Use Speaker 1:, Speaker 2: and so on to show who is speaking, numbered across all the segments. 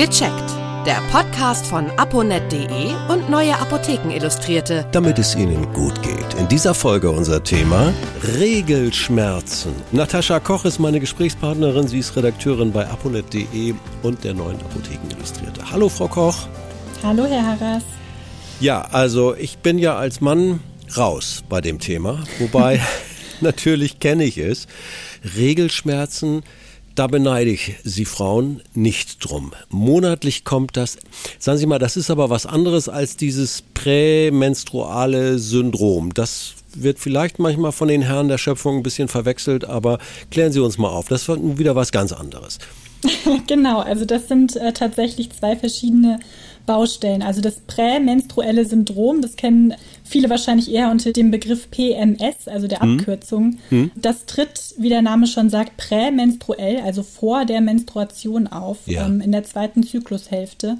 Speaker 1: Gecheckt. Der Podcast von aponet.de und Neue Apotheken Illustrierte.
Speaker 2: Damit es Ihnen gut geht. In dieser Folge unser Thema Regelschmerzen. Natascha Koch ist meine Gesprächspartnerin. Sie ist Redakteurin bei aponet.de und der Neuen Apotheken Illustrierte. Hallo, Frau Koch.
Speaker 3: Hallo, Herr Harras.
Speaker 2: Ja, also ich bin ja als Mann raus bei dem Thema. Wobei, natürlich kenne ich es. Regelschmerzen da beneide ich Sie Frauen nicht drum. Monatlich kommt das. Sagen Sie mal, das ist aber was anderes als dieses prämenstruale Syndrom. Das wird vielleicht manchmal von den Herren der Schöpfung ein bisschen verwechselt, aber klären Sie uns mal auf. Das wird wieder was ganz anderes.
Speaker 3: genau, also das sind äh, tatsächlich zwei verschiedene Baustellen. Also das prämenstruelle Syndrom, das kennen viele wahrscheinlich eher unter dem Begriff PMS, also der hm. Abkürzung. Hm. Das tritt, wie der Name schon sagt, prämenstruell, also vor der Menstruation auf, ja. ähm, in der zweiten Zyklushälfte.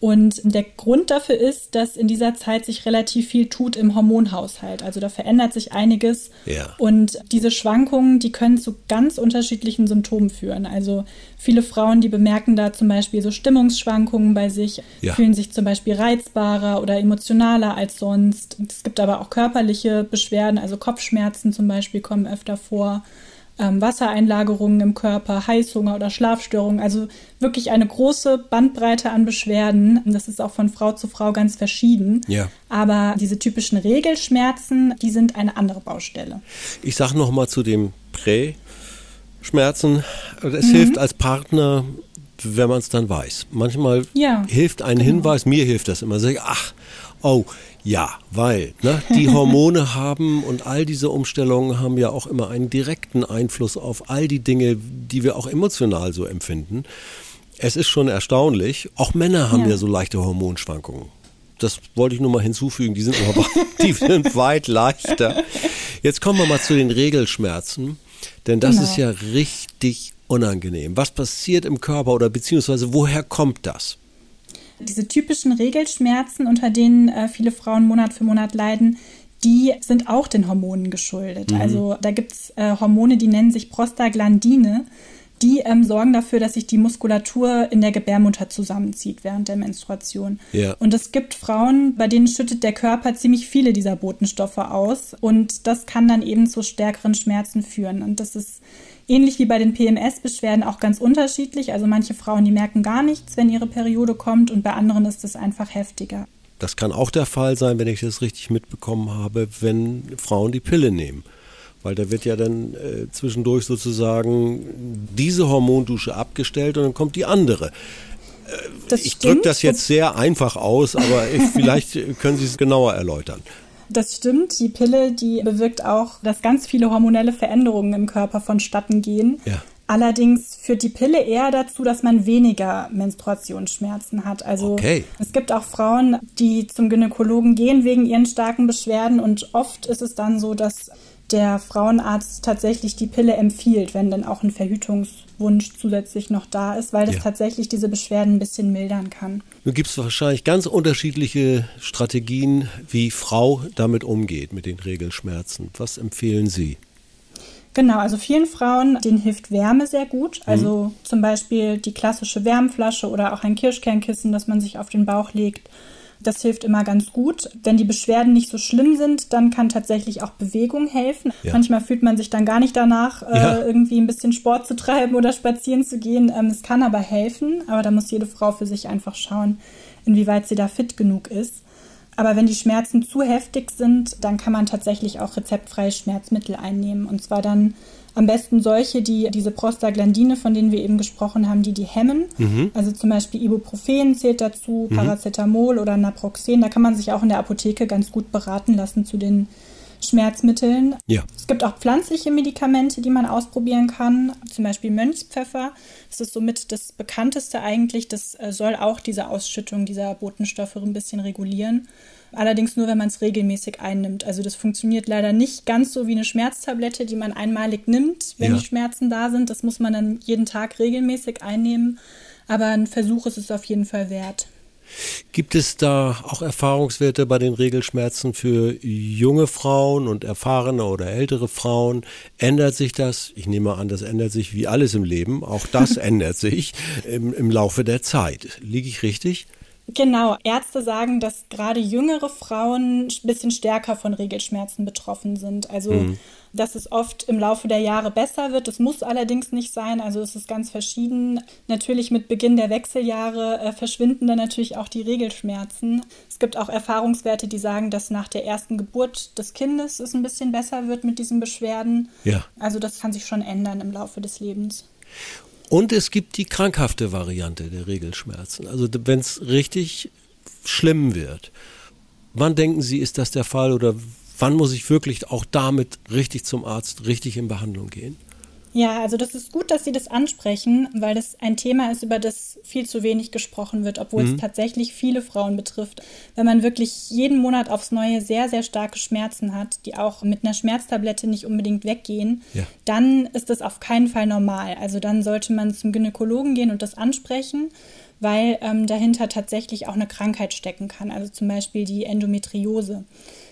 Speaker 3: Und der Grund dafür ist, dass in dieser Zeit sich relativ viel tut im Hormonhaushalt. Also da verändert sich einiges. Ja. Und diese Schwankungen, die können zu ganz unterschiedlichen Symptomen führen. Also viele Frauen, die bemerken da zum Beispiel so Stimmungsschwankungen bei sich, ja. fühlen sich zum Beispiel reizbarer oder emotionaler als sonst. Es gibt aber auch körperliche Beschwerden, also Kopfschmerzen zum Beispiel kommen öfter vor ähm, Wassereinlagerungen im Körper, Heißhunger oder Schlafstörungen. Also wirklich eine große Bandbreite an Beschwerden. Das ist auch von Frau zu Frau ganz verschieden. Ja. Aber diese typischen Regelschmerzen, die sind eine andere Baustelle.
Speaker 2: Ich sage noch mal zu dem Prä-Schmerzen. Es mhm. hilft als Partner wenn man es dann weiß. Manchmal ja, hilft ein genau. Hinweis, mir hilft das immer. Sag ich, ach, oh, ja, weil ne, die Hormone haben und all diese Umstellungen haben ja auch immer einen direkten Einfluss auf all die Dinge, die wir auch emotional so empfinden. Es ist schon erstaunlich. Auch Männer haben ja, ja so leichte Hormonschwankungen. Das wollte ich nur mal hinzufügen. Die sind aber die sind weit leichter. Jetzt kommen wir mal zu den Regelschmerzen, denn das genau. ist ja richtig unangenehm. Was passiert im Körper oder beziehungsweise woher kommt das?
Speaker 3: Diese typischen Regelschmerzen, unter denen äh, viele Frauen Monat für Monat leiden, die sind auch den Hormonen geschuldet. Mhm. Also da gibt es äh, Hormone, die nennen sich Prostaglandine. Die ähm, sorgen dafür, dass sich die Muskulatur in der Gebärmutter zusammenzieht während der Menstruation. Ja. Und es gibt Frauen, bei denen schüttet der Körper ziemlich viele dieser Botenstoffe aus. Und das kann dann eben zu stärkeren Schmerzen führen. Und das ist ähnlich wie bei den PMS-Beschwerden auch ganz unterschiedlich. Also manche Frauen, die merken gar nichts, wenn ihre Periode kommt und bei anderen ist es einfach heftiger.
Speaker 2: Das kann auch der Fall sein, wenn ich das richtig mitbekommen habe, wenn Frauen die Pille nehmen. Weil da wird ja dann äh, zwischendurch sozusagen diese Hormondusche abgestellt und dann kommt die andere. Äh, ich drücke das jetzt sehr einfach aus, aber vielleicht können Sie es genauer erläutern.
Speaker 3: Das stimmt. Die Pille, die bewirkt auch, dass ganz viele hormonelle Veränderungen im Körper vonstatten gehen. Ja. Allerdings führt die Pille eher dazu, dass man weniger Menstruationsschmerzen hat. Also okay. es gibt auch Frauen, die zum Gynäkologen gehen wegen ihren starken Beschwerden und oft ist es dann so, dass der Frauenarzt tatsächlich die Pille empfiehlt, wenn dann auch ein Verhütungswunsch zusätzlich noch da ist, weil das ja. tatsächlich diese Beschwerden ein bisschen mildern kann.
Speaker 2: Nun gibt es wahrscheinlich ganz unterschiedliche Strategien, wie Frau damit umgeht, mit den Regelschmerzen. Was empfehlen Sie?
Speaker 3: Genau, also vielen Frauen, denen hilft Wärme sehr gut. Also mhm. zum Beispiel die klassische Wärmflasche oder auch ein Kirschkernkissen, das man sich auf den Bauch legt das hilft immer ganz gut. Wenn die Beschwerden nicht so schlimm sind, dann kann tatsächlich auch Bewegung helfen. Ja. Manchmal fühlt man sich dann gar nicht danach, äh, ja. irgendwie ein bisschen Sport zu treiben oder spazieren zu gehen. Ähm, es kann aber helfen, aber da muss jede Frau für sich einfach schauen, inwieweit sie da fit genug ist. Aber wenn die Schmerzen zu heftig sind, dann kann man tatsächlich auch rezeptfreie Schmerzmittel einnehmen. Und zwar dann am besten solche, die diese Prostaglandine, von denen wir eben gesprochen haben, die die hemmen. Mhm. Also zum Beispiel Ibuprofen zählt dazu, mhm. Paracetamol oder Naproxen. Da kann man sich auch in der Apotheke ganz gut beraten lassen zu den Schmerzmitteln. Ja. Es gibt auch pflanzliche Medikamente, die man ausprobieren kann. Zum Beispiel Mönchspfeffer. Das ist somit das bekannteste eigentlich. Das äh, soll auch diese Ausschüttung dieser Botenstoffe ein bisschen regulieren. Allerdings nur, wenn man es regelmäßig einnimmt. Also das funktioniert leider nicht ganz so wie eine Schmerztablette, die man einmalig nimmt, wenn ja. die Schmerzen da sind. Das muss man dann jeden Tag regelmäßig einnehmen. Aber ein Versuch ist es auf jeden Fall wert.
Speaker 2: Gibt es da auch Erfahrungswerte bei den Regelschmerzen für junge Frauen und erfahrene oder ältere Frauen? Ändert sich das? Ich nehme an, das ändert sich wie alles im Leben. Auch das ändert sich im, im Laufe der Zeit. Liege ich richtig?
Speaker 3: Genau, Ärzte sagen, dass gerade jüngere Frauen ein bisschen stärker von Regelschmerzen betroffen sind. Also, mhm. dass es oft im Laufe der Jahre besser wird. Das muss allerdings nicht sein. Also, es ist ganz verschieden. Natürlich mit Beginn der Wechseljahre äh, verschwinden dann natürlich auch die Regelschmerzen. Es gibt auch Erfahrungswerte, die sagen, dass nach der ersten Geburt des Kindes es ein bisschen besser wird mit diesen Beschwerden. Ja. Also, das kann sich schon ändern im Laufe des Lebens.
Speaker 2: Und es gibt die krankhafte Variante der Regelschmerzen. Also wenn es richtig schlimm wird. Wann denken Sie, ist das der Fall oder wann muss ich wirklich auch damit richtig zum Arzt, richtig in Behandlung gehen?
Speaker 3: Ja, also das ist gut, dass Sie das ansprechen, weil das ein Thema ist, über das viel zu wenig gesprochen wird, obwohl mhm. es tatsächlich viele Frauen betrifft. Wenn man wirklich jeden Monat aufs Neue sehr, sehr starke Schmerzen hat, die auch mit einer Schmerztablette nicht unbedingt weggehen, ja. dann ist das auf keinen Fall normal. Also dann sollte man zum Gynäkologen gehen und das ansprechen weil ähm, dahinter tatsächlich auch eine Krankheit stecken kann, also zum Beispiel die Endometriose.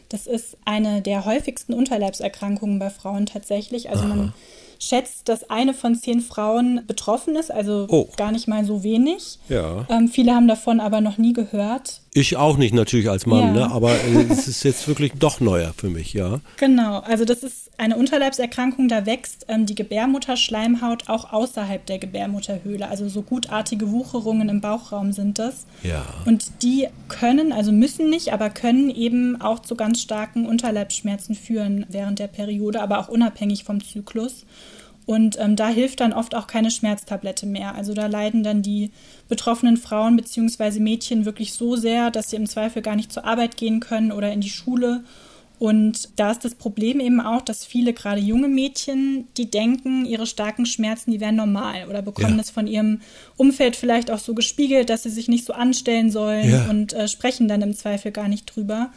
Speaker 3: Das ist eine der häufigsten Unterleibserkrankungen bei Frauen tatsächlich. Also Aha. man schätzt, dass eine von zehn Frauen betroffen ist, also oh. gar nicht mal so wenig. Ja. Ähm, viele haben davon aber noch nie gehört.
Speaker 2: Ich auch nicht natürlich als Mann, ja. ne? aber äh, es ist jetzt wirklich doch neuer für mich, ja.
Speaker 3: Genau, also das ist eine Unterleibserkrankung, da wächst ähm, die Gebärmutterschleimhaut auch außerhalb der Gebärmutterhöhle. Also so gutartige Wucherungen im Bauchraum sind das. Ja. Und die können, also müssen nicht, aber können eben auch zu ganz starken Unterleibsschmerzen führen während der Periode, aber auch unabhängig vom Zyklus. Und ähm, da hilft dann oft auch keine Schmerztablette mehr. Also da leiden dann die betroffenen Frauen bzw. Mädchen wirklich so sehr, dass sie im Zweifel gar nicht zur Arbeit gehen können oder in die Schule. Und da ist das Problem eben auch, dass viele, gerade junge Mädchen, die denken, ihre starken Schmerzen, die wären normal oder bekommen ja. das von ihrem Umfeld vielleicht auch so gespiegelt, dass sie sich nicht so anstellen sollen ja. und äh, sprechen dann im Zweifel gar nicht drüber.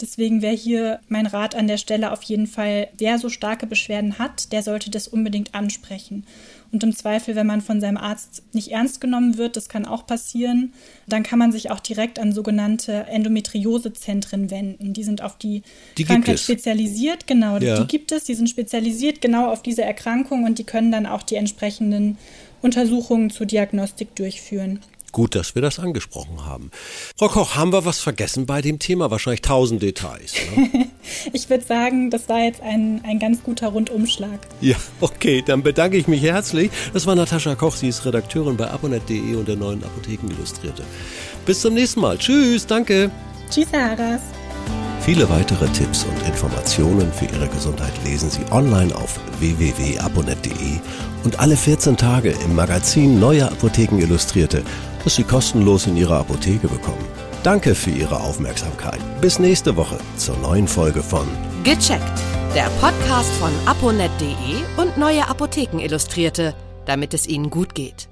Speaker 3: Deswegen wäre hier mein Rat an der Stelle auf jeden Fall, wer so starke Beschwerden hat, der sollte das unbedingt ansprechen. Und im Zweifel, wenn man von seinem Arzt nicht ernst genommen wird, das kann auch passieren, dann kann man sich auch direkt an sogenannte Endometriosezentren wenden. Die sind auf die, die Krankheit spezialisiert, genau, ja. die gibt es, die sind spezialisiert genau auf diese Erkrankung und die können dann auch die entsprechenden Untersuchungen zur Diagnostik durchführen.
Speaker 2: Gut, dass wir das angesprochen haben. Frau Koch, haben wir was vergessen bei dem Thema? Wahrscheinlich tausend Details.
Speaker 3: Ne? ich würde sagen, das war jetzt ein, ein ganz guter Rundumschlag.
Speaker 2: Ja, okay, dann bedanke ich mich herzlich. Das war Natascha Koch, sie ist Redakteurin bei abonnet.de und der neuen Apotheken Illustrierte. Bis zum nächsten Mal. Tschüss, danke.
Speaker 3: Tschüss, Haras.
Speaker 2: Viele weitere Tipps und Informationen für Ihre Gesundheit lesen Sie online auf www.abonnet.de und alle 14 Tage im Magazin Neue Apotheken Illustrierte das Sie kostenlos in Ihrer Apotheke bekommen. Danke für Ihre Aufmerksamkeit. Bis nächste Woche zur neuen Folge von
Speaker 1: Gecheckt, der Podcast von aponet.de und neue Apotheken Illustrierte, damit es Ihnen gut geht.